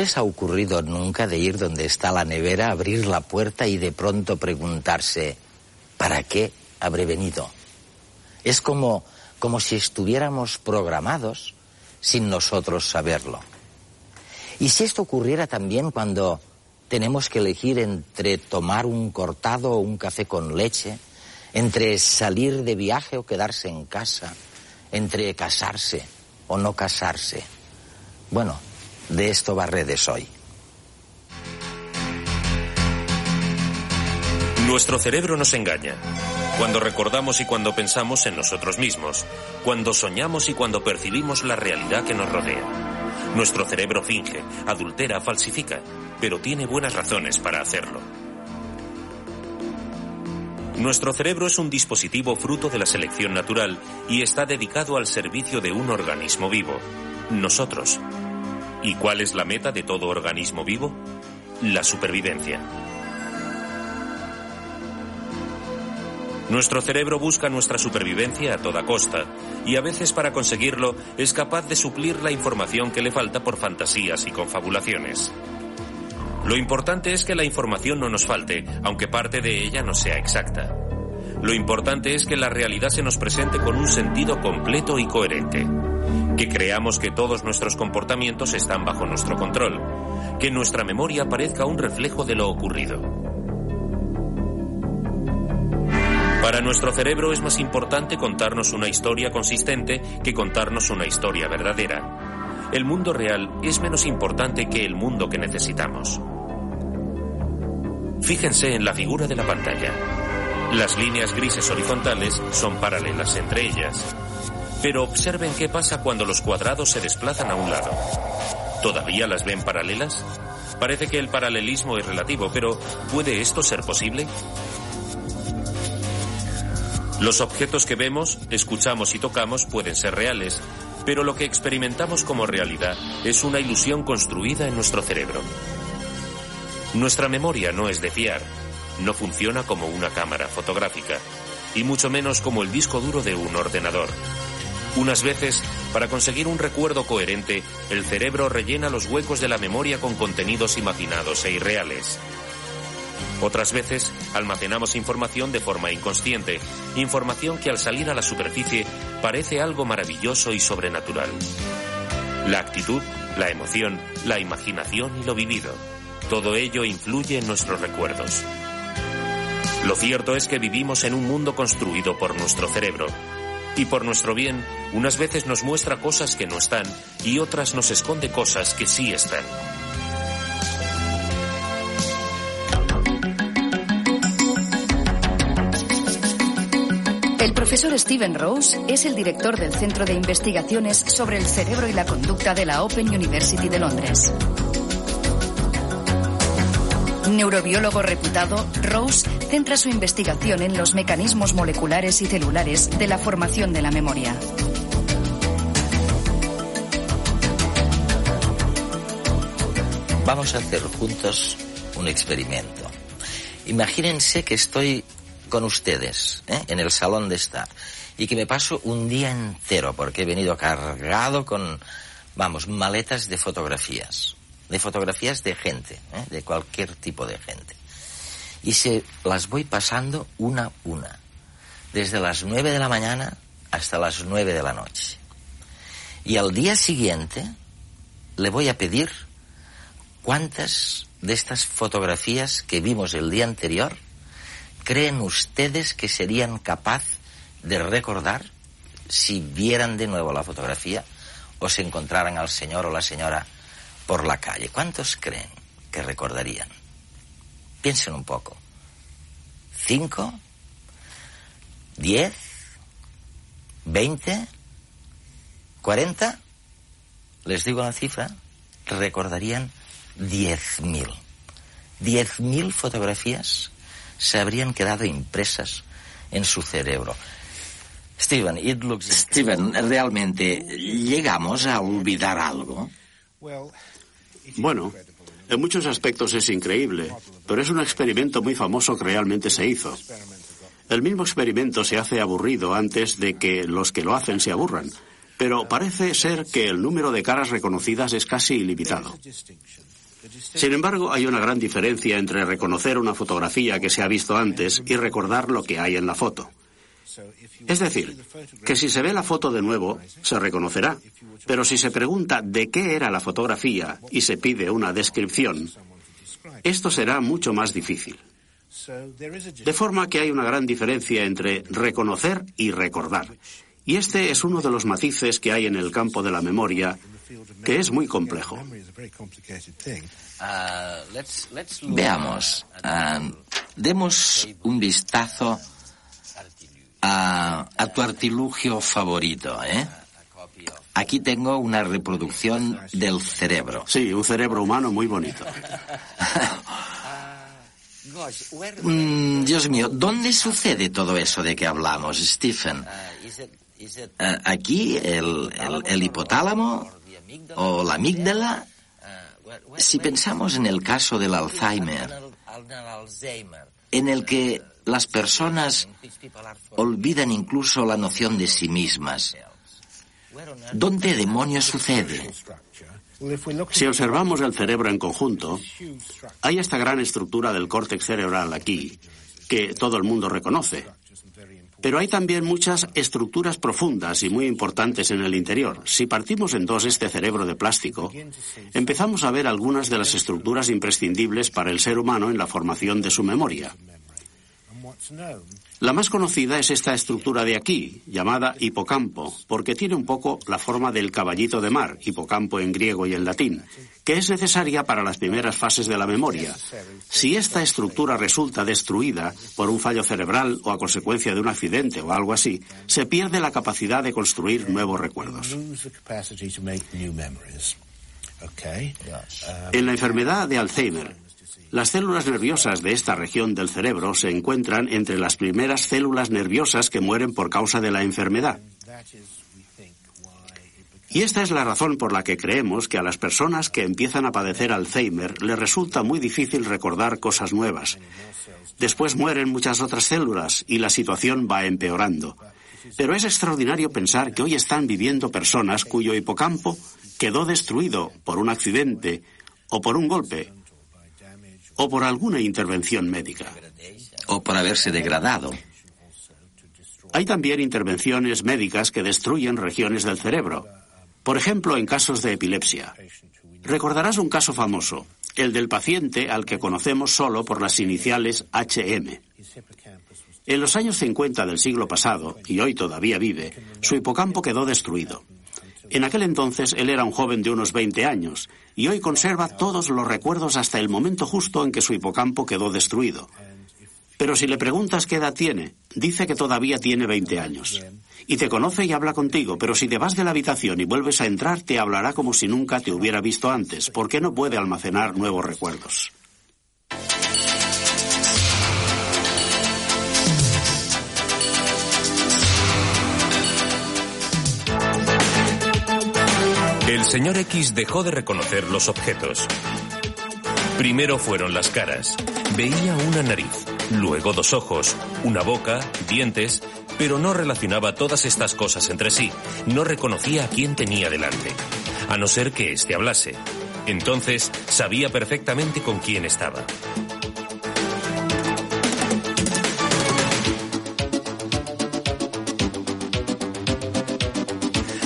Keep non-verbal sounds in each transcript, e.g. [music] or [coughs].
les ha ocurrido nunca de ir donde está la nevera, abrir la puerta y de pronto preguntarse, ¿para qué habré venido? Es como, como si estuviéramos programados sin nosotros saberlo. Y si esto ocurriera también cuando tenemos que elegir entre tomar un cortado o un café con leche, entre salir de viaje o quedarse en casa, entre casarse o no casarse. Bueno, de esto va Redes hoy. Nuestro cerebro nos engaña. Cuando recordamos y cuando pensamos en nosotros mismos. Cuando soñamos y cuando percibimos la realidad que nos rodea. Nuestro cerebro finge, adultera, falsifica, pero tiene buenas razones para hacerlo. Nuestro cerebro es un dispositivo fruto de la selección natural y está dedicado al servicio de un organismo vivo, nosotros. ¿Y cuál es la meta de todo organismo vivo? La supervivencia. Nuestro cerebro busca nuestra supervivencia a toda costa y a veces para conseguirlo es capaz de suplir la información que le falta por fantasías y confabulaciones. Lo importante es que la información no nos falte, aunque parte de ella no sea exacta. Lo importante es que la realidad se nos presente con un sentido completo y coherente. Que creamos que todos nuestros comportamientos están bajo nuestro control. Que nuestra memoria parezca un reflejo de lo ocurrido. Para nuestro cerebro es más importante contarnos una historia consistente que contarnos una historia verdadera. El mundo real es menos importante que el mundo que necesitamos. Fíjense en la figura de la pantalla. Las líneas grises horizontales son paralelas entre ellas. Pero observen qué pasa cuando los cuadrados se desplazan a un lado. ¿Todavía las ven paralelas? Parece que el paralelismo es relativo, pero ¿puede esto ser posible? Los objetos que vemos, escuchamos y tocamos pueden ser reales, pero lo que experimentamos como realidad es una ilusión construida en nuestro cerebro. Nuestra memoria no es de fiar, no funciona como una cámara fotográfica, y mucho menos como el disco duro de un ordenador. Unas veces, para conseguir un recuerdo coherente, el cerebro rellena los huecos de la memoria con contenidos imaginados e irreales. Otras veces, almacenamos información de forma inconsciente, información que al salir a la superficie parece algo maravilloso y sobrenatural. La actitud, la emoción, la imaginación y lo vivido. Todo ello influye en nuestros recuerdos. Lo cierto es que vivimos en un mundo construido por nuestro cerebro. Y por nuestro bien, unas veces nos muestra cosas que no están y otras nos esconde cosas que sí están. El profesor Stephen Rose es el director del Centro de Investigaciones sobre el Cerebro y la Conducta de la Open University de Londres. Neurobiólogo reputado, Rose centra su investigación en los mecanismos moleculares y celulares de la formación de la memoria. Vamos a hacer juntos un experimento. Imagínense que estoy con ustedes ¿eh? en el salón de estar y que me paso un día entero porque he venido cargado con, vamos, maletas de fotografías de fotografías de gente, ¿eh? de cualquier tipo de gente. Y se las voy pasando una a una, desde las nueve de la mañana hasta las nueve de la noche. Y al día siguiente le voy a pedir cuántas de estas fotografías que vimos el día anterior creen ustedes que serían capaz de recordar si vieran de nuevo la fotografía o se encontraran al señor o la señora por la calle, ¿cuántos creen que recordarían? Piensen un poco. ¿Cinco? ¿Diez? ¿Veinte? ¿Cuarenta? Les digo la cifra, recordarían diez mil. Diez mil fotografías se habrían quedado impresas en su cerebro. Steven, it looks... Steven, ¿realmente llegamos a olvidar algo? Bueno, en muchos aspectos es increíble, pero es un experimento muy famoso que realmente se hizo. El mismo experimento se hace aburrido antes de que los que lo hacen se aburran. pero parece ser que el número de caras reconocidas es casi ilimitado. Sin embargo, hay una gran diferencia entre reconocer una fotografía que se ha visto antes y recordar lo que hay en la foto. Es decir, que si se ve la foto de nuevo, se reconocerá, pero si se pregunta de qué era la fotografía y se pide una descripción, esto será mucho más difícil. De forma que hay una gran diferencia entre reconocer y recordar. Y este es uno de los matices que hay en el campo de la memoria, que es muy complejo. Veamos, ah, demos un vistazo a, a, tu artilugio favorito, ¿eh? Aquí tengo una reproducción del cerebro. Sí, un cerebro humano muy bonito. Mm, Dios mío, ¿dónde sucede todo eso de que hablamos, Stephen? Uh, ¿Aquí el, el, el hipotálamo o la amígdala? Si pensamos en el caso del Alzheimer, en el que las personas olvidan incluso la noción de sí mismas, ¿dónde demonios sucede? Si observamos el cerebro en conjunto, hay esta gran estructura del córtex cerebral aquí, que todo el mundo reconoce. Pero hay también muchas estructuras profundas y muy importantes en el interior. Si partimos en dos este cerebro de plástico, empezamos a ver algunas de las estructuras imprescindibles para el ser humano en la formación de su memoria. La más conocida es esta estructura de aquí, llamada hipocampo, porque tiene un poco la forma del caballito de mar, hipocampo en griego y en latín, que es necesaria para las primeras fases de la memoria. Si esta estructura resulta destruida por un fallo cerebral o a consecuencia de un accidente o algo así, se pierde la capacidad de construir nuevos recuerdos. En la enfermedad de Alzheimer, las células nerviosas de esta región del cerebro se encuentran entre las primeras células nerviosas que mueren por causa de la enfermedad. Y esta es la razón por la que creemos que a las personas que empiezan a padecer Alzheimer les resulta muy difícil recordar cosas nuevas. Después mueren muchas otras células y la situación va empeorando. Pero es extraordinario pensar que hoy están viviendo personas cuyo hipocampo quedó destruido por un accidente o por un golpe o por alguna intervención médica. O por haberse degradado. Hay también intervenciones médicas que destruyen regiones del cerebro. Por ejemplo, en casos de epilepsia. Recordarás un caso famoso, el del paciente al que conocemos solo por las iniciales HM. En los años 50 del siglo pasado, y hoy todavía vive, su hipocampo quedó destruido. En aquel entonces él era un joven de unos 20 años y hoy conserva todos los recuerdos hasta el momento justo en que su hipocampo quedó destruido. Pero si le preguntas qué edad tiene, dice que todavía tiene 20 años. Y te conoce y habla contigo, pero si te vas de la habitación y vuelves a entrar, te hablará como si nunca te hubiera visto antes, porque no puede almacenar nuevos recuerdos. El señor X dejó de reconocer los objetos. Primero fueron las caras. Veía una nariz, luego dos ojos, una boca, dientes, pero no relacionaba todas estas cosas entre sí. No reconocía a quién tenía delante, a no ser que éste hablase. Entonces sabía perfectamente con quién estaba.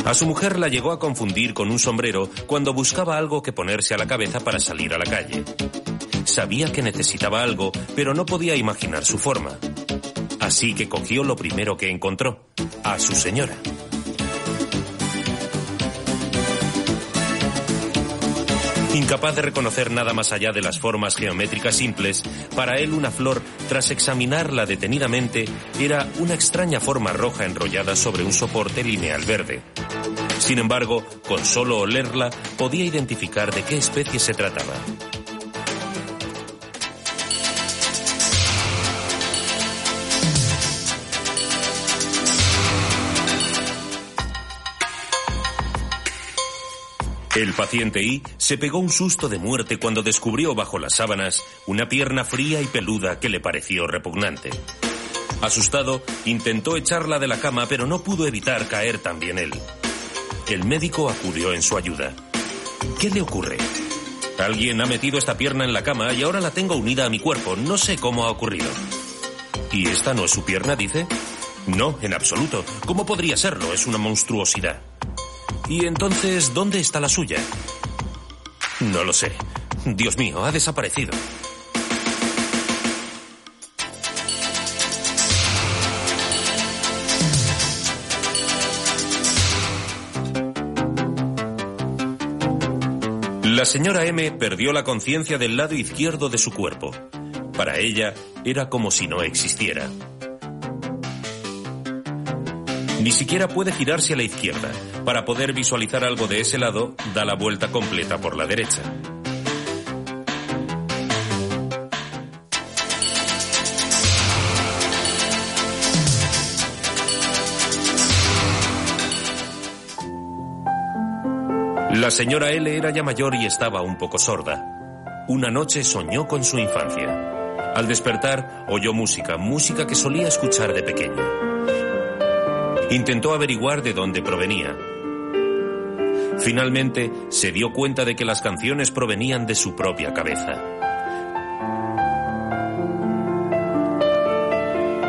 A su mujer la llegó a confundir con un sombrero cuando buscaba algo que ponerse a la cabeza para salir a la calle. Sabía que necesitaba algo, pero no podía imaginar su forma. Así que cogió lo primero que encontró, a su señora. Incapaz de reconocer nada más allá de las formas geométricas simples, para él una flor, tras examinarla detenidamente, era una extraña forma roja enrollada sobre un soporte lineal verde. Sin embargo, con solo olerla podía identificar de qué especie se trataba. El paciente I se pegó un susto de muerte cuando descubrió bajo las sábanas una pierna fría y peluda que le pareció repugnante. Asustado, intentó echarla de la cama, pero no pudo evitar caer también él. El médico acudió en su ayuda. ¿Qué le ocurre? Alguien ha metido esta pierna en la cama y ahora la tengo unida a mi cuerpo. No sé cómo ha ocurrido. ¿Y esta no es su pierna, dice? No, en absoluto. ¿Cómo podría serlo? Es una monstruosidad. ¿Y entonces dónde está la suya? No lo sé. Dios mío, ha desaparecido. La señora M perdió la conciencia del lado izquierdo de su cuerpo. Para ella era como si no existiera. Ni siquiera puede girarse a la izquierda. Para poder visualizar algo de ese lado, da la vuelta completa por la derecha. La señora L era ya mayor y estaba un poco sorda. Una noche soñó con su infancia. Al despertar, oyó música, música que solía escuchar de pequeña. Intentó averiguar de dónde provenía. Finalmente, se dio cuenta de que las canciones provenían de su propia cabeza.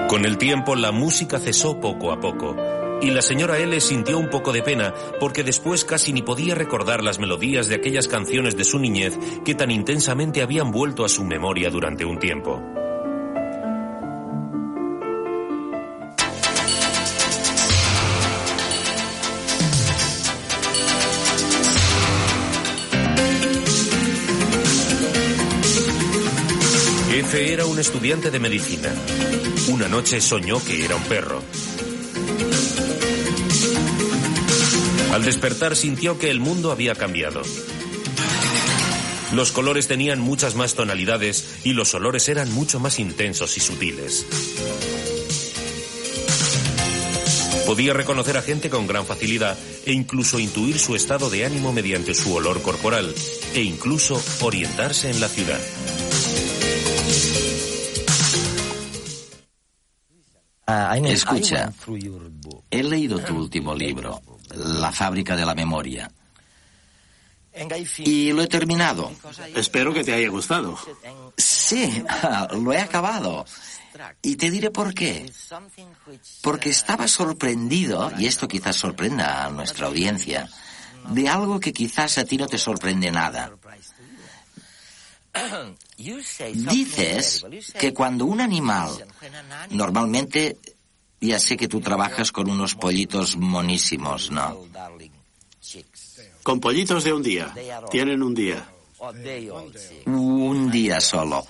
Con el tiempo, la música cesó poco a poco y la señora L sintió un poco de pena porque después casi ni podía recordar las melodías de aquellas canciones de su niñez que tan intensamente habían vuelto a su memoria durante un tiempo. F era un estudiante de medicina. Una noche soñó que era un perro. Al despertar sintió que el mundo había cambiado. Los colores tenían muchas más tonalidades y los olores eran mucho más intensos y sutiles. Podía reconocer a gente con gran facilidad e incluso intuir su estado de ánimo mediante su olor corporal e incluso orientarse en la ciudad. Escucha, he leído tu último libro la fábrica de la memoria. Y lo he terminado. Espero que te haya gustado. Sí, lo he acabado. Y te diré por qué. Porque estaba sorprendido, y esto quizás sorprenda a nuestra audiencia, de algo que quizás a ti no te sorprende nada. Dices que cuando un animal, normalmente ya sé que tú trabajas con unos pollitos monísimos, ¿no? Con pollitos de un día. Tienen un día. Un día solo.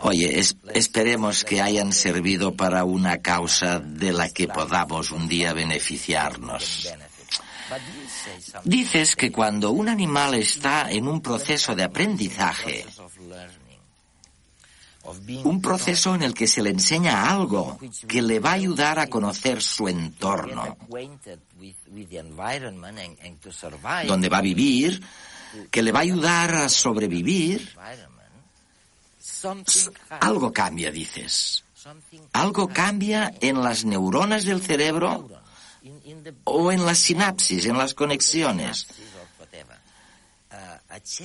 Oye, esperemos que hayan servido para una causa de la que podamos un día beneficiarnos. Dices que cuando un animal está en un proceso de aprendizaje, un proceso en el que se le enseña algo que le va a ayudar a conocer su entorno, donde va a vivir, que le va a ayudar a sobrevivir. Algo cambia, dices. Algo cambia en las neuronas del cerebro o en las sinapsis, en las conexiones.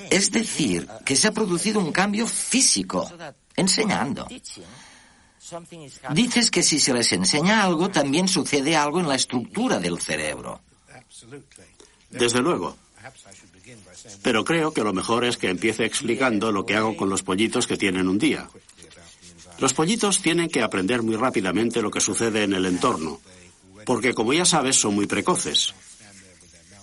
Es decir, que se ha producido un cambio físico enseñando. Dices que si se les enseña algo, también sucede algo en la estructura del cerebro. Desde luego. Pero creo que lo mejor es que empiece explicando lo que hago con los pollitos que tienen un día. Los pollitos tienen que aprender muy rápidamente lo que sucede en el entorno, porque como ya sabes son muy precoces.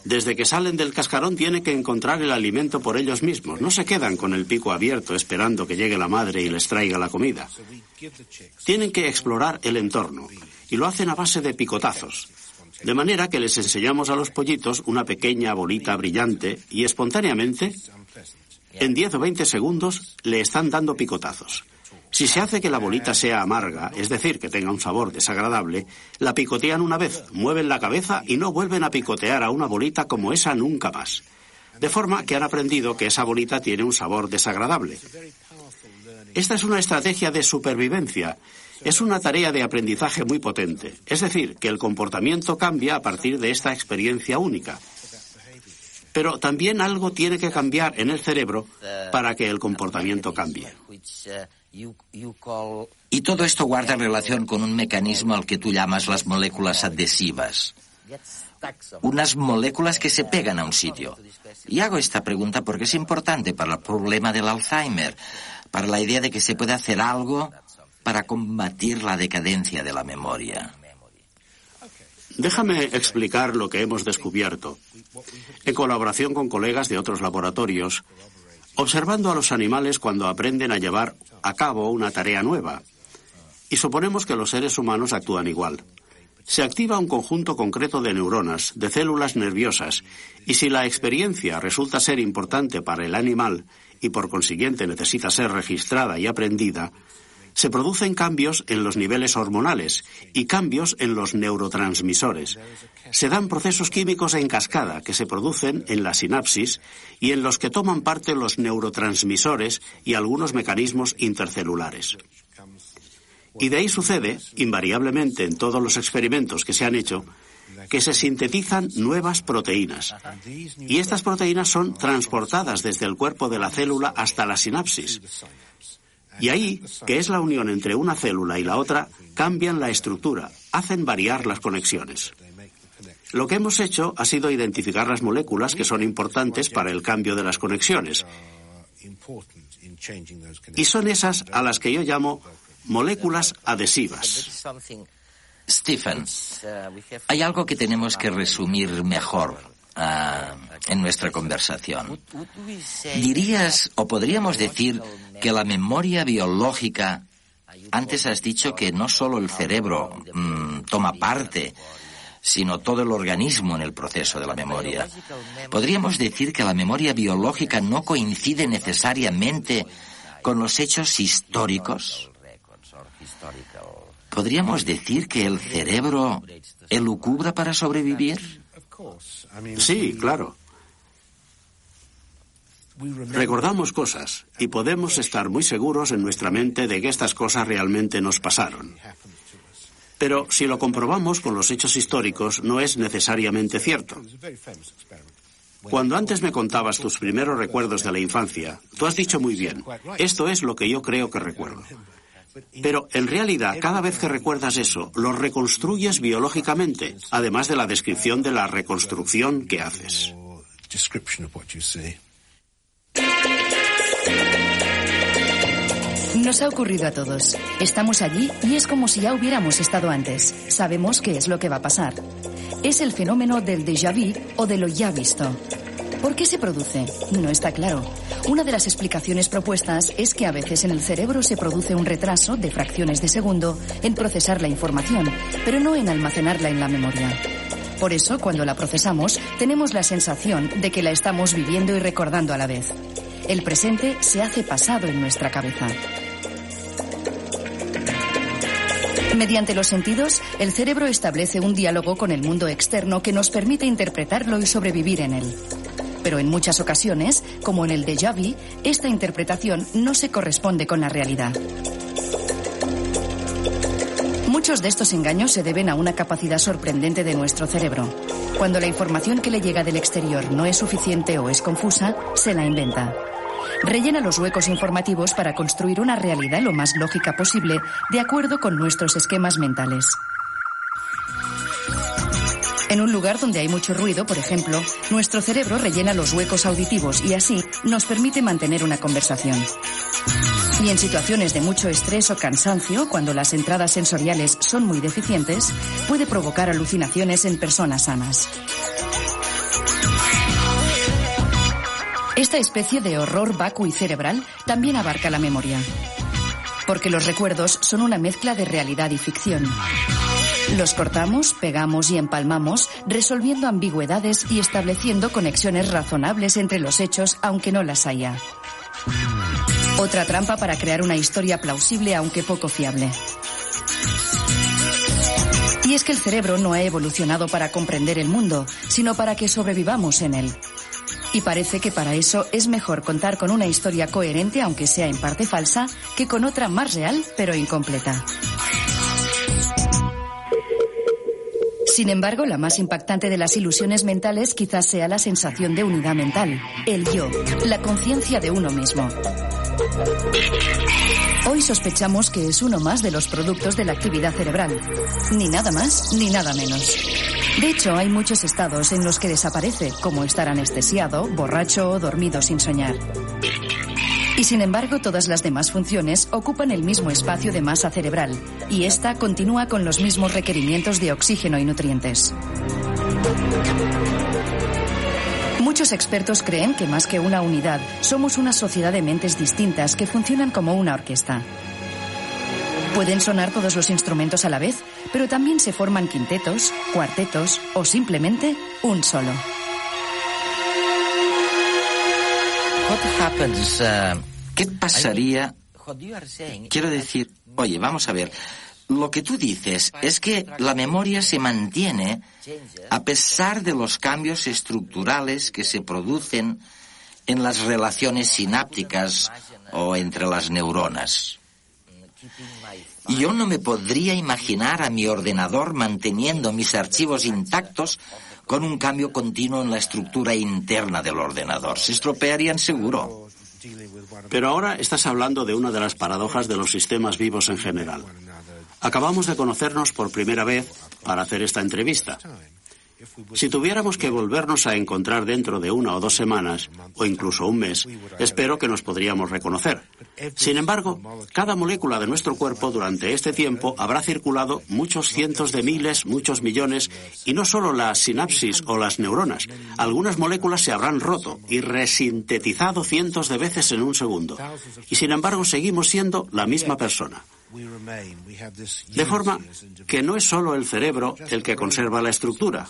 Desde que salen del cascarón tienen que encontrar el alimento por ellos mismos. No se quedan con el pico abierto esperando que llegue la madre y les traiga la comida. Tienen que explorar el entorno y lo hacen a base de picotazos. De manera que les enseñamos a los pollitos una pequeña bolita brillante y espontáneamente, en 10 o 20 segundos, le están dando picotazos. Si se hace que la bolita sea amarga, es decir, que tenga un sabor desagradable, la picotean una vez, mueven la cabeza y no vuelven a picotear a una bolita como esa nunca más. De forma que han aprendido que esa bolita tiene un sabor desagradable. Esta es una estrategia de supervivencia. Es una tarea de aprendizaje muy potente. Es decir, que el comportamiento cambia a partir de esta experiencia única. Pero también algo tiene que cambiar en el cerebro para que el comportamiento cambie. Y todo esto guarda relación con un mecanismo al que tú llamas las moléculas adhesivas. Unas moléculas que se pegan a un sitio. Y hago esta pregunta porque es importante para el problema del Alzheimer, para la idea de que se puede hacer algo para combatir la decadencia de la memoria. Déjame explicar lo que hemos descubierto. En colaboración con colegas de otros laboratorios, observando a los animales cuando aprenden a llevar a cabo una tarea nueva. Y suponemos que los seres humanos actúan igual. Se activa un conjunto concreto de neuronas, de células nerviosas, y si la experiencia resulta ser importante para el animal y por consiguiente necesita ser registrada y aprendida, se producen cambios en los niveles hormonales y cambios en los neurotransmisores. Se dan procesos químicos en cascada que se producen en la sinapsis y en los que toman parte los neurotransmisores y algunos mecanismos intercelulares. Y de ahí sucede, invariablemente en todos los experimentos que se han hecho, que se sintetizan nuevas proteínas. Y estas proteínas son transportadas desde el cuerpo de la célula hasta la sinapsis. Y ahí, que es la unión entre una célula y la otra, cambian la estructura, hacen variar las conexiones. Lo que hemos hecho ha sido identificar las moléculas que son importantes para el cambio de las conexiones. Y son esas a las que yo llamo moléculas adhesivas. Stephen, hay algo que tenemos que resumir mejor Ah, en nuestra conversación. ¿Dirías o podríamos decir que la memoria biológica, antes has dicho que no solo el cerebro mm, toma parte, sino todo el organismo en el proceso de la memoria. ¿Podríamos decir que la memoria biológica no coincide necesariamente con los hechos históricos? ¿Podríamos decir que el cerebro elucubra para sobrevivir? Sí, claro. Recordamos cosas y podemos estar muy seguros en nuestra mente de que estas cosas realmente nos pasaron. Pero si lo comprobamos con los hechos históricos, no es necesariamente cierto. Cuando antes me contabas tus primeros recuerdos de la infancia, tú has dicho muy bien, esto es lo que yo creo que recuerdo. Pero en realidad, cada vez que recuerdas eso, lo reconstruyes biológicamente, además de la descripción de la reconstrucción que haces. Nos ha ocurrido a todos. Estamos allí y es como si ya hubiéramos estado antes. Sabemos qué es lo que va a pasar. Es el fenómeno del déjà vu o de lo ya visto. ¿Por qué se produce? No está claro. Una de las explicaciones propuestas es que a veces en el cerebro se produce un retraso de fracciones de segundo en procesar la información, pero no en almacenarla en la memoria. Por eso, cuando la procesamos, tenemos la sensación de que la estamos viviendo y recordando a la vez. El presente se hace pasado en nuestra cabeza. Mediante los sentidos, el cerebro establece un diálogo con el mundo externo que nos permite interpretarlo y sobrevivir en él pero en muchas ocasiones, como en el déjà vu, esta interpretación no se corresponde con la realidad. Muchos de estos engaños se deben a una capacidad sorprendente de nuestro cerebro. Cuando la información que le llega del exterior no es suficiente o es confusa, se la inventa. Rellena los huecos informativos para construir una realidad lo más lógica posible de acuerdo con nuestros esquemas mentales. En un lugar donde hay mucho ruido, por ejemplo, nuestro cerebro rellena los huecos auditivos y así nos permite mantener una conversación. Y en situaciones de mucho estrés o cansancio, cuando las entradas sensoriales son muy deficientes, puede provocar alucinaciones en personas sanas. Esta especie de horror vacuo y cerebral también abarca la memoria. Porque los recuerdos son una mezcla de realidad y ficción. Los cortamos, pegamos y empalmamos, resolviendo ambigüedades y estableciendo conexiones razonables entre los hechos, aunque no las haya. Otra trampa para crear una historia plausible, aunque poco fiable. Y es que el cerebro no ha evolucionado para comprender el mundo, sino para que sobrevivamos en él. Y parece que para eso es mejor contar con una historia coherente, aunque sea en parte falsa, que con otra más real, pero incompleta. Sin embargo, la más impactante de las ilusiones mentales quizás sea la sensación de unidad mental, el yo, la conciencia de uno mismo. Hoy sospechamos que es uno más de los productos de la actividad cerebral. Ni nada más ni nada menos. De hecho, hay muchos estados en los que desaparece, como estar anestesiado, borracho o dormido sin soñar. Y sin embargo, todas las demás funciones ocupan el mismo espacio de masa cerebral, y esta continúa con los mismos requerimientos de oxígeno y nutrientes. Muchos expertos creen que más que una unidad, somos una sociedad de mentes distintas que funcionan como una orquesta. Pueden sonar todos los instrumentos a la vez, pero también se forman quintetos, cuartetos o simplemente un solo. Uh, ¿Qué pasaría? Quiero decir, oye, vamos a ver. Lo que tú dices es que la memoria se mantiene a pesar de los cambios estructurales que se producen en las relaciones sinápticas o entre las neuronas. Yo no me podría imaginar a mi ordenador manteniendo mis archivos intactos con un cambio continuo en la estructura interna del ordenador. Se estropearían seguro. Pero ahora estás hablando de una de las paradojas de los sistemas vivos en general. Acabamos de conocernos por primera vez para hacer esta entrevista. Si tuviéramos que volvernos a encontrar dentro de una o dos semanas, o incluso un mes, espero que nos podríamos reconocer. Sin embargo, cada molécula de nuestro cuerpo durante este tiempo habrá circulado muchos cientos de miles, muchos millones, y no solo las sinapsis o las neuronas. Algunas moléculas se habrán roto y resintetizado cientos de veces en un segundo. Y sin embargo, seguimos siendo la misma persona. De forma que no es solo el cerebro el que conserva la estructura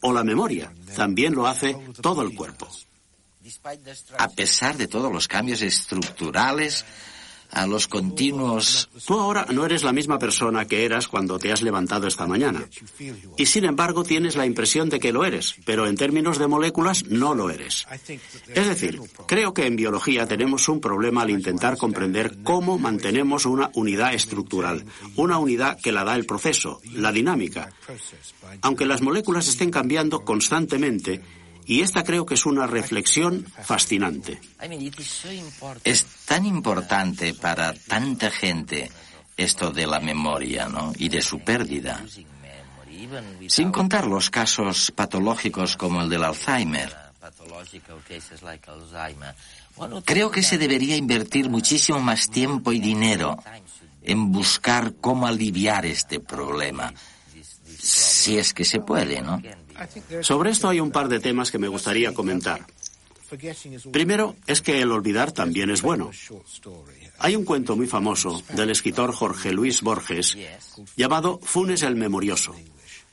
o la memoria, también lo hace todo el cuerpo. A pesar de todos los cambios estructurales, a los continuos... Tú ahora no eres la misma persona que eras cuando te has levantado esta mañana. Y sin embargo tienes la impresión de que lo eres, pero en términos de moléculas no lo eres. Es decir, creo que en biología tenemos un problema al intentar comprender cómo mantenemos una unidad estructural, una unidad que la da el proceso, la dinámica. Aunque las moléculas estén cambiando constantemente, y esta creo que es una reflexión fascinante. Es tan importante para tanta gente esto de la memoria, ¿no? Y de su pérdida. Sin contar los casos patológicos como el del Alzheimer. Creo que se debería invertir muchísimo más tiempo y dinero en buscar cómo aliviar este problema. Si es que se puede, ¿no? Sobre esto hay un par de temas que me gustaría comentar. Primero es que el olvidar también es bueno. Hay un cuento muy famoso del escritor Jorge Luis Borges llamado Funes el Memorioso.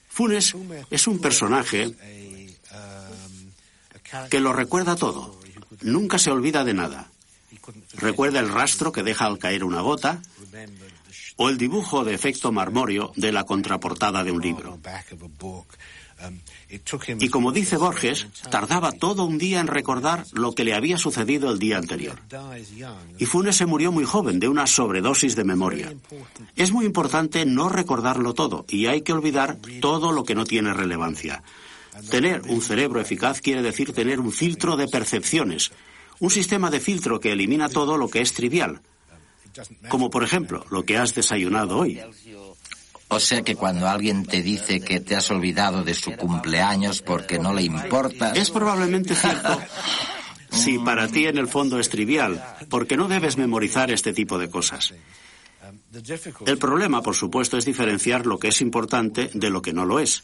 Funes es un personaje que lo recuerda todo. Nunca se olvida de nada. Recuerda el rastro que deja al caer una gota o el dibujo de efecto marmóreo de la contraportada de un libro. Y como dice Borges, tardaba todo un día en recordar lo que le había sucedido el día anterior. Y Funes se murió muy joven de una sobredosis de memoria. Es muy importante no recordarlo todo y hay que olvidar todo lo que no tiene relevancia. Tener un cerebro eficaz quiere decir tener un filtro de percepciones, un sistema de filtro que elimina todo lo que es trivial, como por ejemplo lo que has desayunado hoy. O sea que cuando alguien te dice que te has olvidado de su cumpleaños porque no le importa... Es probablemente cierto. [laughs] Si para ti en el fondo es trivial, porque no debes memorizar este tipo de cosas. El problema, por supuesto, es diferenciar lo que es importante de lo que no lo es.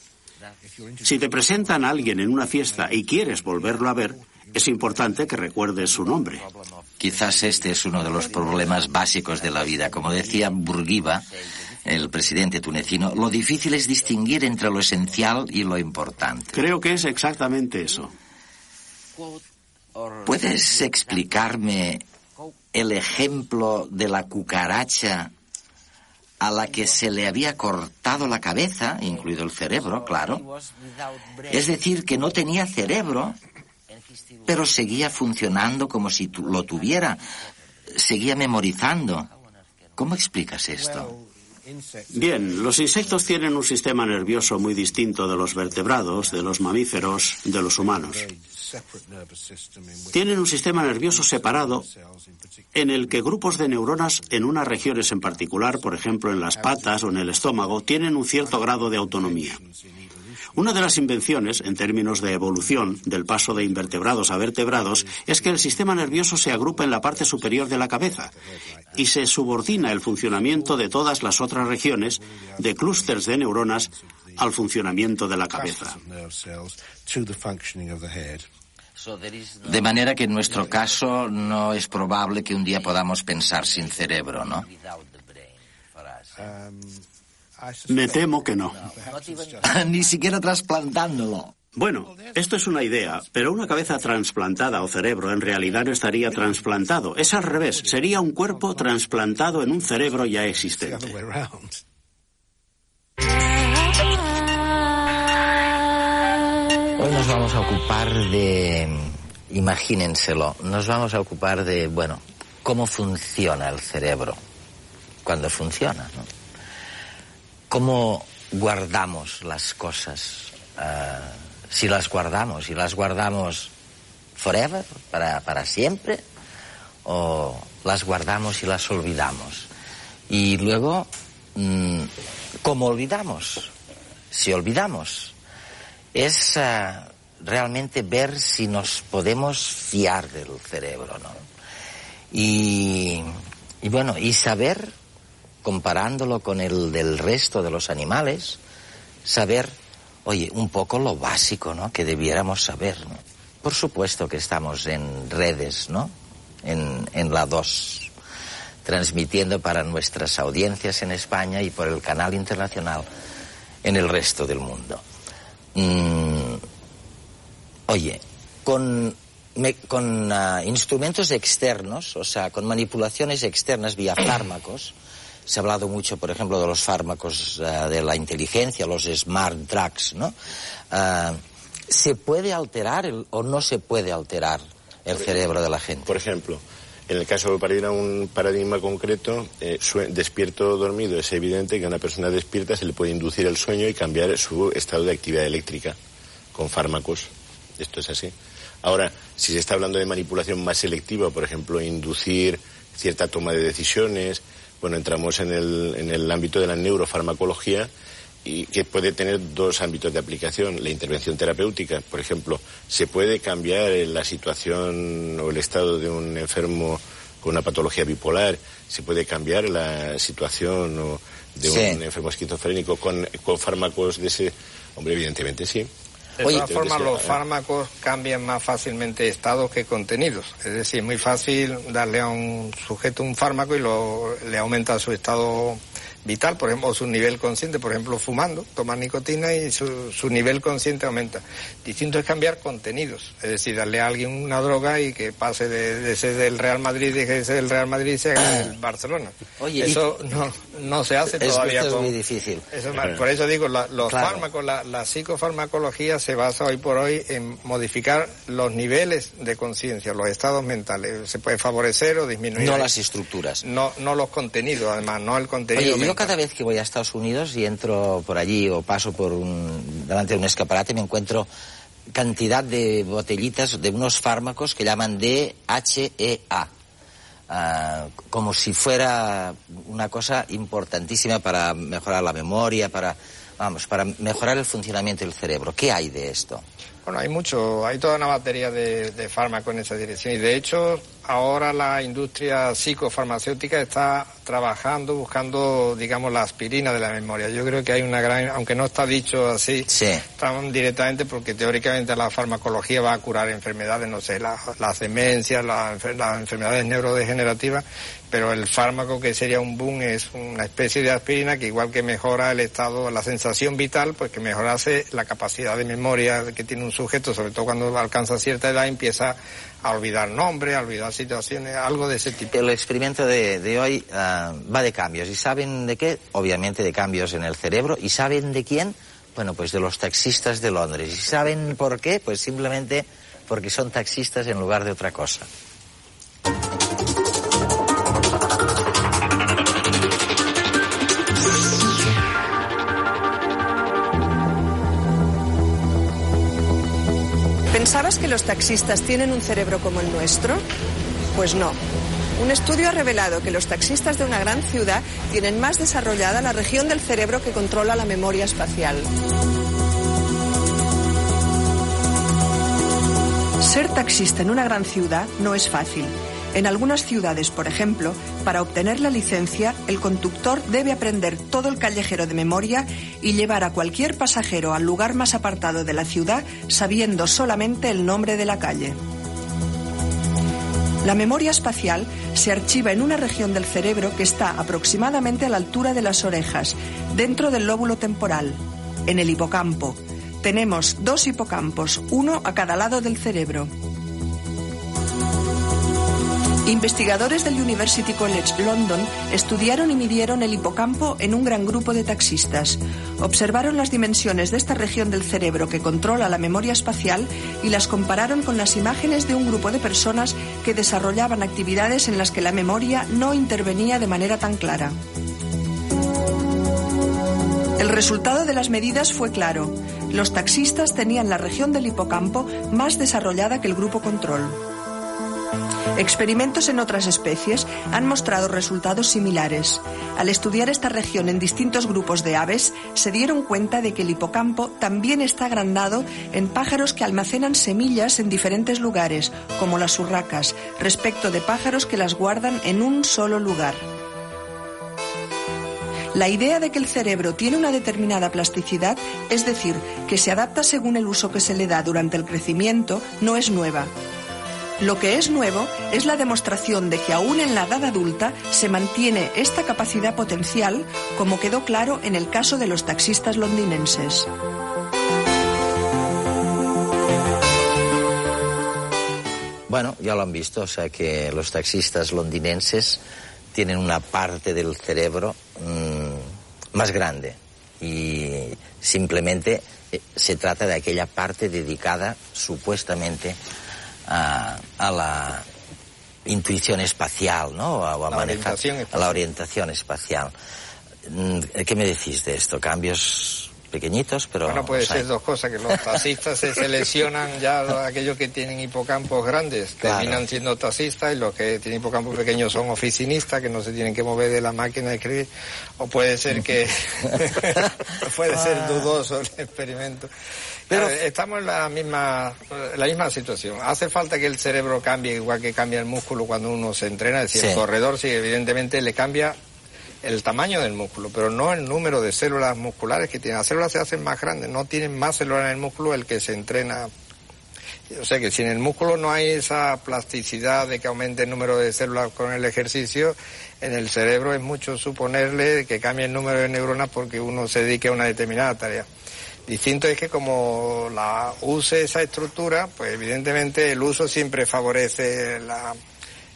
Si te presentan a alguien en una fiesta y quieres volverlo a ver, es importante que recuerdes su nombre. Quizás este es uno de los problemas básicos de la vida. Como decía Burguiba, el presidente tunecino, lo difícil es distinguir entre lo esencial y lo importante. Creo que es exactamente eso. ¿Puedes explicarme el ejemplo de la cucaracha a la que se le había cortado la cabeza, incluido el cerebro, claro? Es decir, que no tenía cerebro pero seguía funcionando como si lo tuviera, seguía memorizando. ¿Cómo explicas esto? Bien, los insectos tienen un sistema nervioso muy distinto de los vertebrados, de los mamíferos, de los humanos. Tienen un sistema nervioso separado en el que grupos de neuronas en unas regiones en particular, por ejemplo en las patas o en el estómago, tienen un cierto grado de autonomía. Una de las invenciones, en términos de evolución, del paso de invertebrados a vertebrados, es que el sistema nervioso se agrupa en la parte superior de la cabeza y se subordina el funcionamiento de todas las otras regiones, de clústeres de neuronas, al funcionamiento de la cabeza. De manera que en nuestro caso no es probable que un día podamos pensar sin cerebro, ¿no? Me temo que no. Ni siquiera trasplantándolo. Bueno, esto es una idea, pero una cabeza trasplantada o cerebro en realidad no estaría trasplantado. Es al revés, sería un cuerpo trasplantado en un cerebro ya existente. Hoy nos vamos a ocupar de, imagínenselo, nos vamos a ocupar de, bueno, cómo funciona el cerebro cuando funciona, ¿no? ¿Cómo guardamos las cosas? Uh, si las guardamos, si las guardamos forever, para, para siempre, o las guardamos y las olvidamos. Y luego, mmm, ¿cómo olvidamos? Si olvidamos, es uh, realmente ver si nos podemos fiar del cerebro, ¿no? Y bueno, y saber, comparándolo con el del resto de los animales, saber, oye, un poco lo básico, ¿no? Que debiéramos saber, ¿no? Por supuesto que estamos en redes, ¿no? En, en la 2, transmitiendo para nuestras audiencias en España y por el canal internacional en el resto del mundo. Mm, oye, con, me, con uh, instrumentos externos, o sea, con manipulaciones externas vía fármacos, se ha hablado mucho, por ejemplo, de los fármacos uh, de la inteligencia, los smart drugs, ¿no? Uh, ¿Se puede alterar el, o no se puede alterar el cerebro de la gente? Por ejemplo, en el caso, para ir a un paradigma concreto, eh, despierto o dormido, es evidente que a una persona despierta se le puede inducir el sueño y cambiar su estado de actividad eléctrica con fármacos. Esto es así. Ahora, si se está hablando de manipulación más selectiva, por ejemplo, inducir cierta toma de decisiones, bueno, entramos en el, en el ámbito de la neurofarmacología y que puede tener dos ámbitos de aplicación. La intervención terapéutica, por ejemplo, se puede cambiar la situación o el estado de un enfermo con una patología bipolar, se puede cambiar la situación o de un enfermo esquizofrénico con, con fármacos de ese. Hombre, evidentemente sí. De Oye, todas formas, los fármacos cambian más fácilmente estados que contenidos. Es decir, es muy fácil darle a un sujeto un fármaco y lo, le aumenta su estado vital, por ejemplo, su nivel consciente, por ejemplo, fumando, tomar nicotina y su, su, nivel consciente aumenta. Distinto es cambiar contenidos, es decir, darle a alguien una droga y que pase de, de ser del Real Madrid y que ese del Real Madrid sea el Barcelona. Oye, eso y... no, no se hace es, todavía. Es con... muy difícil. Eso, por eso digo, la, los claro. fármacos, la, la, psicofarmacología se basa hoy por hoy en modificar los niveles de conciencia, los estados mentales. Se puede favorecer o disminuir. No las estructuras. No, no los contenidos, además, no el contenido. Oye, yo cada vez que voy a Estados Unidos y entro por allí o paso por un, delante de un escaparate me encuentro cantidad de botellitas de unos fármacos que llaman DHEA. Uh, como si fuera una cosa importantísima para mejorar la memoria, para, vamos, para mejorar el funcionamiento del cerebro. ¿Qué hay de esto? Bueno, hay mucho, hay toda una batería de, de fármacos en esa dirección y de hecho ahora la industria psicofarmacéutica está trabajando, buscando, digamos, la aspirina de la memoria. Yo creo que hay una gran, aunque no está dicho así, sí. tan directamente porque teóricamente la farmacología va a curar enfermedades, no sé, las la demencias, las la enfermedades neurodegenerativas, pero el fármaco que sería un boom es una especie de aspirina que igual que mejora el estado, la sensación vital, pues que mejorase la capacidad de memoria que tiene un sujeto, sobre todo cuando alcanza cierta edad, empieza a olvidar nombres, a olvidar situaciones, algo de ese tipo. El experimento de, de hoy uh, va de cambios. ¿Y saben de qué? Obviamente de cambios en el cerebro. ¿Y saben de quién? Bueno, pues de los taxistas de Londres. ¿Y saben por qué? Pues simplemente porque son taxistas en lugar de otra cosa. ¿Pensabas que los taxistas tienen un cerebro como el nuestro? Pues no. Un estudio ha revelado que los taxistas de una gran ciudad tienen más desarrollada la región del cerebro que controla la memoria espacial. Ser taxista en una gran ciudad no es fácil. En algunas ciudades, por ejemplo, para obtener la licencia, el conductor debe aprender todo el callejero de memoria y llevar a cualquier pasajero al lugar más apartado de la ciudad sabiendo solamente el nombre de la calle. La memoria espacial se archiva en una región del cerebro que está aproximadamente a la altura de las orejas, dentro del lóbulo temporal, en el hipocampo. Tenemos dos hipocampos, uno a cada lado del cerebro. Investigadores del University College London estudiaron y midieron el hipocampo en un gran grupo de taxistas. Observaron las dimensiones de esta región del cerebro que controla la memoria espacial y las compararon con las imágenes de un grupo de personas que desarrollaban actividades en las que la memoria no intervenía de manera tan clara. El resultado de las medidas fue claro. Los taxistas tenían la región del hipocampo más desarrollada que el grupo control. Experimentos en otras especies han mostrado resultados similares. Al estudiar esta región en distintos grupos de aves, se dieron cuenta de que el hipocampo también está agrandado en pájaros que almacenan semillas en diferentes lugares, como las urracas, respecto de pájaros que las guardan en un solo lugar. La idea de que el cerebro tiene una determinada plasticidad, es decir, que se adapta según el uso que se le da durante el crecimiento, no es nueva. Lo que es nuevo es la demostración de que aún en la edad adulta se mantiene esta capacidad potencial, como quedó claro en el caso de los taxistas londinenses. Bueno, ya lo han visto, o sea que los taxistas londinenses tienen una parte del cerebro mmm, más grande y simplemente eh, se trata de aquella parte dedicada supuestamente a, a la intuición espacial, ¿no? O a, la manejar orientación a la orientación espacial. Mm, ¿Qué me decís de esto? Cambios pequeñitos, pero... Bueno, puede ser dos cosas, que los taxistas se seleccionan ya aquellos que tienen hipocampos grandes, Claro. terminan siendo taxistas y los que tienen hipocampos pequeños son oficinistas, que no se tienen que mover de la máquina de escribir, o puede ser que... [laughs] [laughs] puede ser dudoso el experimento. Pero- Claro, estamos en la misma, la misma situación. Hace falta que el cerebro cambie igual que cambia el músculo cuando uno se entrena, es decir, Sí. el corredor sí, evidentemente le cambia el tamaño del músculo, pero no el número de células musculares que tiene. Las células se hacen más grandes, no tienen más células en el músculo el que se entrena. O sea que si en el músculo no hay esa plasticidad de que aumente el número de células con el ejercicio, en el cerebro es mucho suponerle que cambie el número de neuronas porque uno se dedique a una determinada tarea. Distinto es que como la use esa estructura, pues evidentemente el uso siempre favorece la,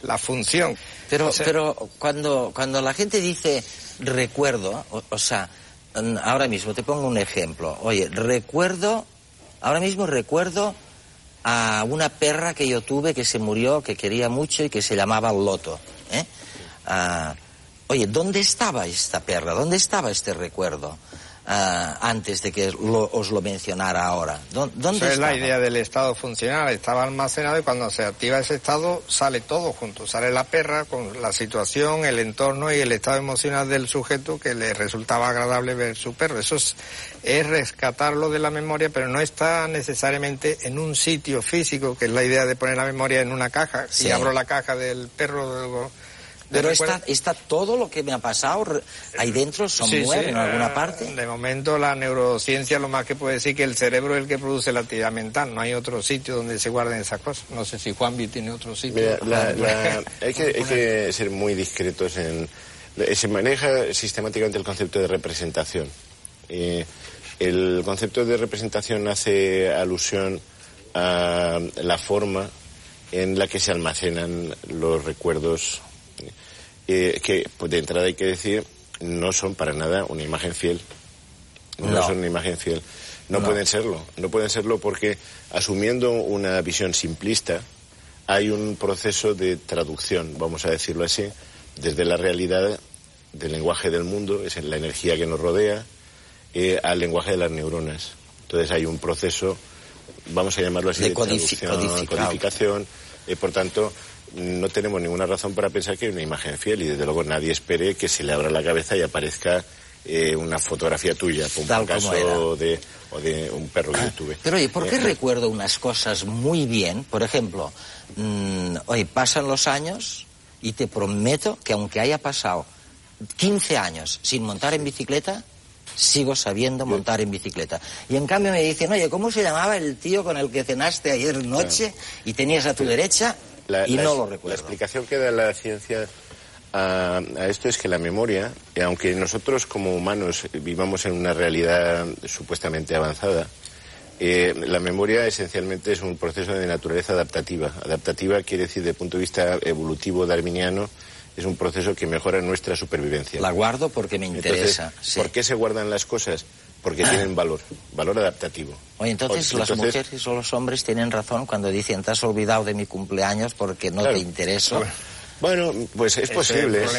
la función. Pero, pero cuando, cuando la gente dice recuerdo, o, o sea, ahora mismo te pongo un ejemplo. Oye, recuerdo, ahora mismo recuerdo a una perra que yo tuve que se murió, que quería mucho y que se llamaba Loto. ¿eh? Ah, oye, ¿dónde estaba esta perra? ¿Dónde estaba este recuerdo? Ah, antes de que lo- os lo mencionara ahora. ¿Dó- ¿Dónde Esa es la idea del estado funcional. Estaba almacenado y cuando se activa ese estado sale todo junto. Sale la perra con la situación, el entorno y el estado emocional del sujeto que le resultaba agradable ver su perro. Eso es, es rescatarlo de la memoria, pero no está necesariamente en un sitio físico, que es la idea de poner la memoria en una caja. Sí. Y abro la caja del perro. del Pero está, está todo lo que me ha pasado ahí dentro, son Sí, sí, en alguna eh, parte. De momento la neurociencia lo más que puede decir que el cerebro es el que produce la actividad mental, no hay otro sitio donde se guarden esas cosas. No sé si Juanvi tiene otro sitio. Mira, [laughs] la- la- hay, que, hay que ser muy discretos en... Se maneja sistemáticamente el concepto de representación. Eh, el concepto de representación hace alusión a la forma en la que se almacenan los recuerdos eh, que, pues, de entrada hay que decir, no son para nada una imagen fiel. No, son una imagen fiel. No, pueden serlo, no pueden serlo porque asumiendo una visión simplista hay un proceso de traducción, vamos a decirlo así, desde la realidad del lenguaje del mundo, es la energía que nos rodea, eh, al lenguaje de las neuronas. Entonces hay un proceso, vamos a llamarlo así, de, traducción, codificación, y por tanto no tenemos ninguna razón para pensar que hay una imagen fiel y desde luego nadie espere que se le abra la cabeza y aparezca eh, una fotografía tuya, por un caso de, o de un perro que tuve. [clears throat] Pero oye, ¿por qué eh, recuerdo unas cosas muy bien? Por ejemplo, mmm, oye, pasan los años y te prometo que aunque haya pasado 15 años sin montar en bicicleta, sigo sabiendo montar en bicicleta. Y en cambio me dicen, oye, ¿cómo se llamaba el tío con el que cenaste ayer noche y tenías a tu derecha y no lo recuerdo. La explicación que da la ciencia a, esto es que la memoria, aunque nosotros como humanos vivamos en una realidad supuestamente avanzada, eh, la memoria esencialmente es un proceso de naturaleza adaptativa. Adaptativa quiere decir, desde el punto de vista evolutivo darwiniano, es un proceso que mejora nuestra supervivencia. La guardo porque me interesa. ¿Por qué se guardan las cosas? Porque tienen valor, valor adaptativo. Oye, entonces, las mujeres o los hombres tienen razón cuando dicen, te has olvidado de mi cumpleaños porque no te intereso. Bueno, pues es posible, es,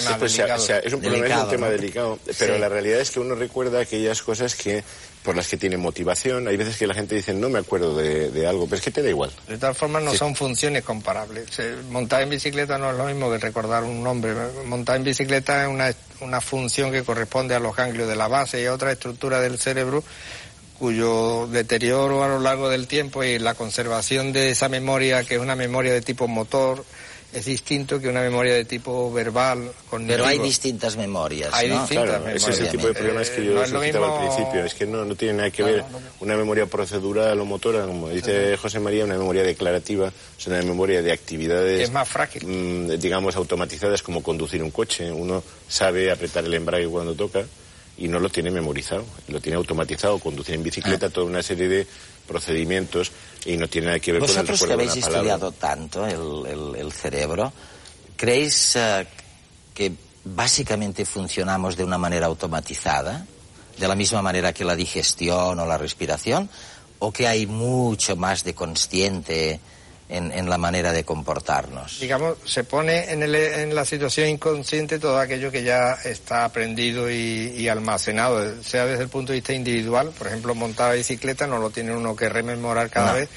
un, problema, un tema delicado, pero la realidad es que uno recuerda aquellas cosas que por las que tiene motivación. Hay veces que la gente dice, no me acuerdo de, algo, pero es que te da igual. De todas formas, no son funciones comparables. Montar en bicicleta no es lo mismo que recordar un nombre. Montar en bicicleta es una, una función que corresponde a los ganglios de la base y a otra estructura del cerebro cuyo deterioro a lo largo del tiempo y la conservación de esa memoria, que es una memoria de tipo motor, es distinto que una memoria de tipo verbal. Pero hay distintas memorias. Hay distintas memorias. Ese es el tipo de problemas que yo eh, al principio. Es que no, no tiene nada que ver una memoria procedural o motora, como dice José María, una memoria declarativa, es una memoria de actividades. Es más frágil. Mm, digamos, automatizadas como conducir un coche. Uno sabe apretar el embrague cuando toca y no lo tiene memorizado, lo tiene automatizado, conducir en bicicleta, ah. toda una serie de procedimientos y no tiene nada que ver con el recuerdo que habéis estudiado tanto el, cerebro, ¿creéis eh, que básicamente funcionamos de una manera automatizada, de la misma manera que la digestión o la respiración, o que hay mucho más de consciente en, la manera de comportarnos. Digamos, se pone en, el, en, la situación inconsciente todo aquello que ya está aprendido y, almacenado, sea desde el punto de vista individual, por ejemplo, montar bicicleta no lo tiene uno que rememorar cada vez,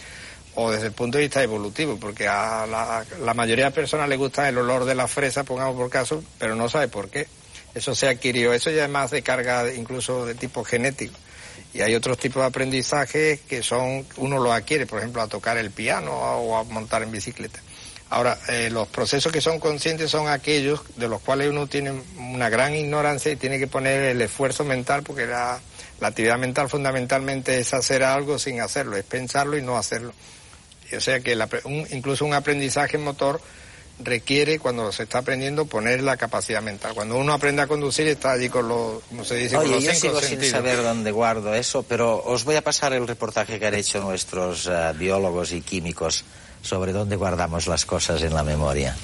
o desde el punto de vista evolutivo, porque a la, la mayoría de personas le gusta el olor de la fresa, pongamos por caso, pero no sabe por qué. Eso se adquirió, eso ya es más de carga incluso de tipo genético. Y hay otros tipos de aprendizaje que son, uno lo adquiere, por ejemplo, a tocar el piano o a montar en bicicleta. Ahora, eh, los procesos que son conscientes son aquellos de los cuales uno tiene una gran ignorancia y tiene que poner el esfuerzo mental, porque la, actividad mental fundamentalmente es hacer algo sin hacerlo, es pensarlo y no hacerlo. O sea que incluso un aprendizaje motor requiere, cuando se está aprendiendo, poner la capacidad mental. Cuando uno aprende a conducir, está allí con los, como se dice, con los yo sigo sin saber dónde guardo eso, pero os voy a pasar el reportaje que han hecho nuestros eh, biólogos y químicos sobre dónde guardamos las cosas en la memoria.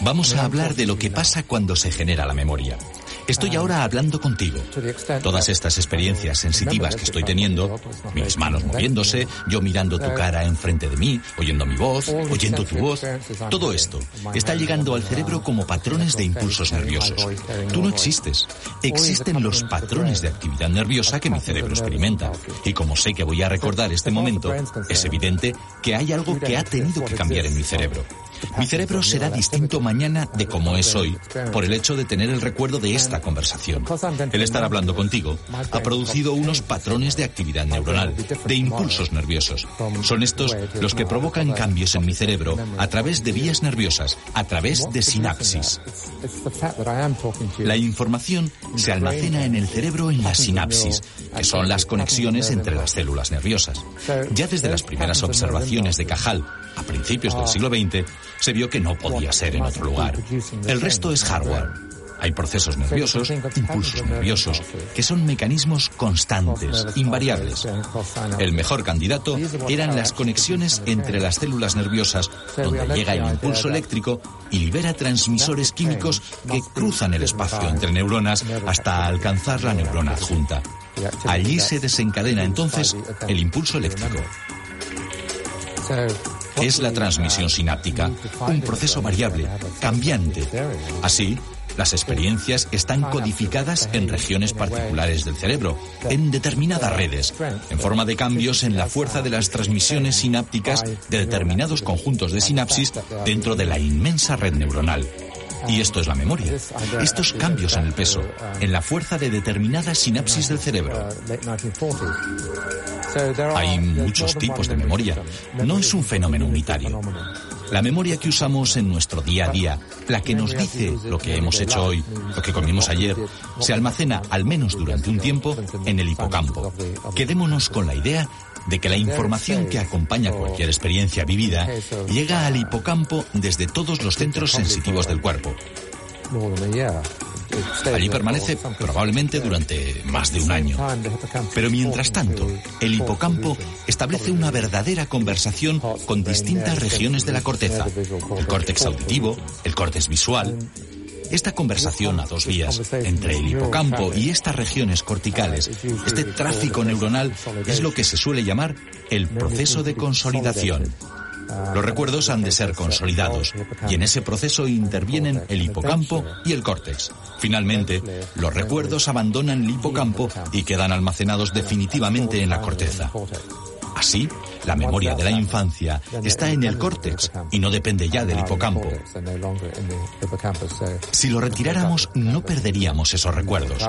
Vamos a hablar de lo que pasa cuando se genera la memoria. Estoy ahora hablando contigo. Todas estas experiencias sensitivas que estoy teniendo, mis manos moviéndose, yo mirando tu cara enfrente de mí, oyendo mi voz, oyendo tu voz, todo esto está llegando al cerebro como patrones de impulsos nerviosos. Tú no existes. Existen los patrones de actividad nerviosa que mi cerebro experimenta. Y como sé que voy a recordar este momento, es evidente que hay algo que ha tenido que cambiar en mi cerebro. Mi cerebro será distinto mañana de como es hoy, por el hecho de tener el recuerdo de esta conversación. El estar hablando contigo ha producido unos patrones de actividad neuronal, de impulsos nerviosos. Son estos los que provocan cambios en mi cerebro a través de vías nerviosas, a través de sinapsis. La información se almacena en el cerebro en la sinapsis, que son las conexiones entre las células nerviosas. Ya desde las primeras observaciones de Cajal, a principios del siglo XX, se vio que no podía ser en otro lugar. El resto es hardware. Hay procesos nerviosos, impulsos nerviosos, que son mecanismos constantes, invariables. El mejor candidato eran las conexiones entre las células nerviosas, donde llega el impulso eléctrico y libera transmisores químicos que cruzan el espacio entre neuronas hasta alcanzar la neurona adjunta. Allí se desencadena entonces el impulso eléctrico. Es la transmisión sináptica, un proceso variable, cambiante. Así, las experiencias están codificadas en regiones particulares del cerebro, en determinadas redes, en forma de cambios en la fuerza de las transmisiones sinápticas de determinados conjuntos de sinapsis dentro de la inmensa red neuronal. Y esto es la memoria. Estos cambios en el peso, en la fuerza de determinadas sinapsis del cerebro. Hay muchos tipos de memoria. No es un fenómeno unitario. La memoria que usamos en nuestro día a día, la que nos dice lo que hemos hecho hoy, lo que comimos ayer, se almacena al menos durante un tiempo en el hipocampo. Quedémonos con la idea de que la información que acompaña cualquier experiencia vivida llega al hipocampo desde todos los centros sensitivos del cuerpo. Allí permanece probablemente durante más de un año. Pero mientras tanto, el hipocampo establece una verdadera conversación con distintas regiones de la corteza. El córtex auditivo, el córtex visual, esta conversación a dos vías entre el hipocampo y estas regiones corticales, este tráfico neuronal, es lo que se suele llamar el proceso de consolidación. Los recuerdos han de ser consolidados y en ese proceso intervienen el hipocampo y el córtex. Finalmente, los recuerdos abandonan el hipocampo y quedan almacenados definitivamente en la corteza. Así, la memoria de la infancia está en el córtex y no depende ya del hipocampo. Si lo retiráramos, no perderíamos esos recuerdos,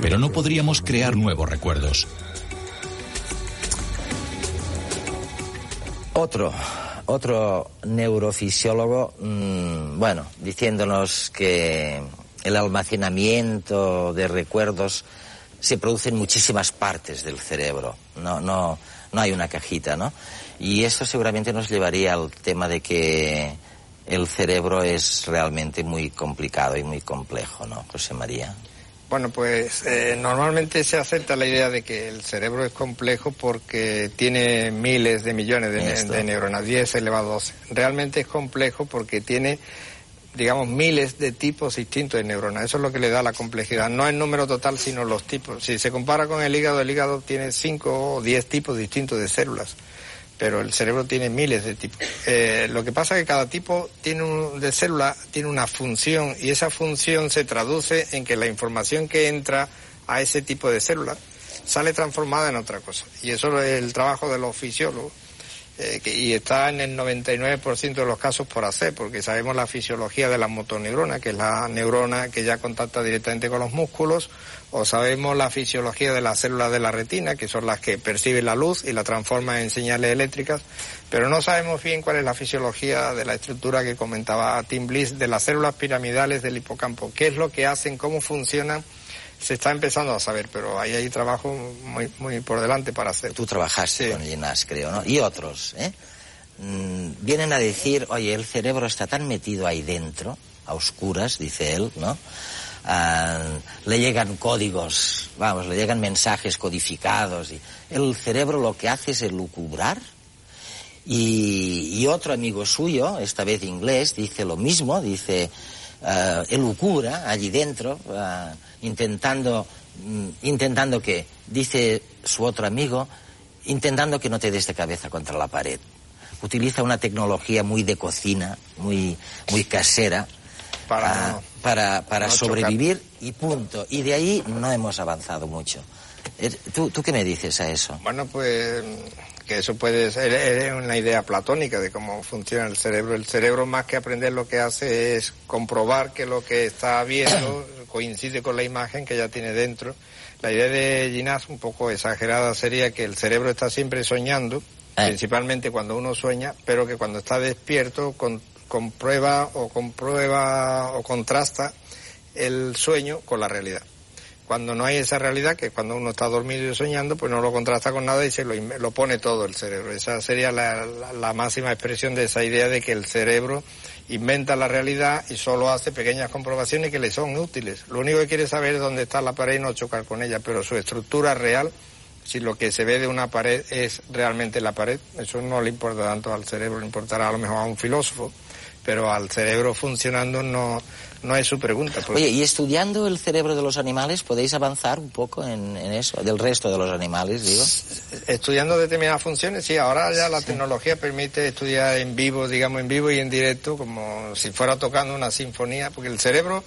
pero no podríamos crear nuevos recuerdos. Otro, otro neurofisiólogo, mm, bueno, diciéndonos que el almacenamiento de recuerdos se produce en muchísimas partes del cerebro. No, no, no hay una cajita, ¿no? Y esto seguramente nos llevaría al tema de que el cerebro es realmente muy complicado y muy complejo, ¿no, José María? Bueno, pues eh, normalmente se acepta la idea de que el cerebro es complejo porque tiene miles de millones de, neuronas, 10 elevado a 12. Realmente es complejo porque tiene, digamos, miles de tipos distintos de neuronas. Eso es lo que le da la complejidad. No el número total, sino los tipos. Si se compara con el hígado, el hígado tiene 5 o 10 tipos distintos de células pero el cerebro tiene miles de tipos. Eh, lo que pasa es que cada tipo tiene un, de célula tiene una función y esa función se traduce en que la información que entra a ese tipo de célula sale transformada en otra cosa. Y eso es el trabajo de los fisiólogos. Eh, y está en el 99% de los casos por hacer, porque sabemos la fisiología de la motoneurona, que es la neurona que ya contacta directamente con los músculos, o sabemos la fisiología de las células de la retina, que son las que perciben la luz y la transforman en señales eléctricas, pero no sabemos bien cuál es la fisiología de la estructura que comentaba Tim Bliss de las células piramidales del hipocampo, qué es lo que hacen, cómo funcionan se está empezando a saber, pero ahí hay trabajo muy, muy por delante para hacer. Tú trabajaste con Ginás, creo, ¿no? Y otros, ¿eh? Mm, vienen a decir, oye, el cerebro está tan metido ahí dentro, a oscuras, dice él, ¿no? Ah, le llegan códigos, vamos, le llegan mensajes codificados. Y el cerebro lo que hace es elucubrar. Y, y otro amigo suyo, esta vez inglés, dice lo mismo, dice, uh, elucubra allí dentro, uh, intentando, mm, intentando que, dice su otro amigo, intentando que no te des de cabeza contra la pared. Utiliza una tecnología muy de cocina, muy, muy casera, para, ah, para, para sobrevivir y punto. Y de ahí no hemos avanzado mucho. Eh, ¿Tú, ¿Tú qué me dices a eso? Bueno, pues que eso puede ser una idea platónica de cómo funciona el cerebro. El cerebro más que aprender lo que hace es comprobar que lo que está viendo [coughs] coincide con la imagen que ya tiene dentro. La idea de Ginás, un poco exagerada, sería que el cerebro está siempre soñando, eh. principalmente cuando uno sueña, pero que cuando está despierto comprueba o comprueba o contrasta el sueño con la realidad. Cuando no hay esa realidad, que cuando uno está dormido y soñando, pues no lo contrasta con nada y se lo, lo pone todo el cerebro. Esa sería la, la máxima expresión de esa idea de que el cerebro inventa la realidad y solo hace pequeñas comprobaciones que le son útiles. Lo único que quiere saber es dónde está la pared y no chocar con ella, pero su estructura real, si lo que se ve de una pared es realmente la pared, eso no le importa tanto al cerebro, le importará a lo mejor a un filósofo, pero al cerebro funcionando no, no es su pregunta. Pues. Oye, y estudiando el cerebro de los animales, ¿podéis avanzar un poco en, eso, del resto de los animales, digo? Estudiando determinadas funciones, sí, ahora ya la tecnología permite estudiar en vivo, digamos en vivo y en directo, como si fuera tocando una sinfonía, porque el cerebro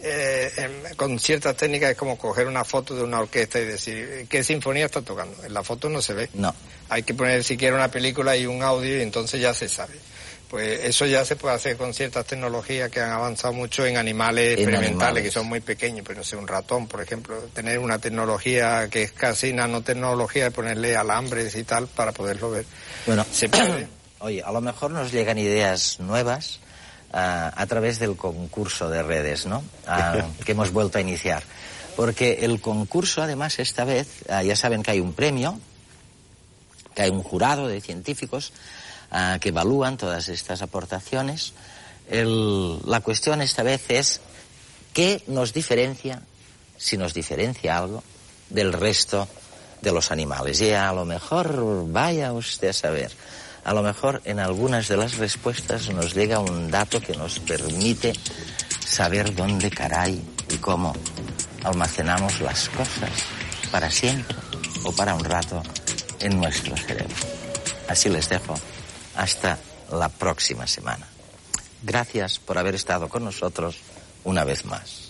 eh, con ciertas técnicas es como coger una foto de una orquesta y decir qué sinfonía está tocando. En la foto no se ve. No. Hay que poner siquiera una película y un audio y entonces ya se sabe. Pues eso ya se puede hacer con ciertas tecnologías que han avanzado mucho en animales experimentales, que son muy pequeños, pero no sé, un ratón, por ejemplo, tener una tecnología que es casi nanotecnología de ponerle alambres y tal para poderlo ver. Bueno, se puede. [clears throat] Oye, a lo mejor nos llegan ideas nuevas ah, a través del concurso de redes, ¿no? Ah, [laughs] que hemos vuelto a iniciar. Porque el concurso, además, esta vez, ah, ya saben que hay un premio, que hay un jurado de científicos que evalúan todas estas aportaciones. la cuestión esta vez es qué nos diferencia, si nos diferencia algo, del resto de los animales. Y a lo mejor, vaya usted a saber, a lo mejor en algunas de las respuestas nos llega un dato que nos permite saber dónde caray y cómo almacenamos las cosas para siempre o para un rato en nuestro cerebro. Así les dejo hasta la próxima semana. Gracias por haber estado con nosotros una vez más.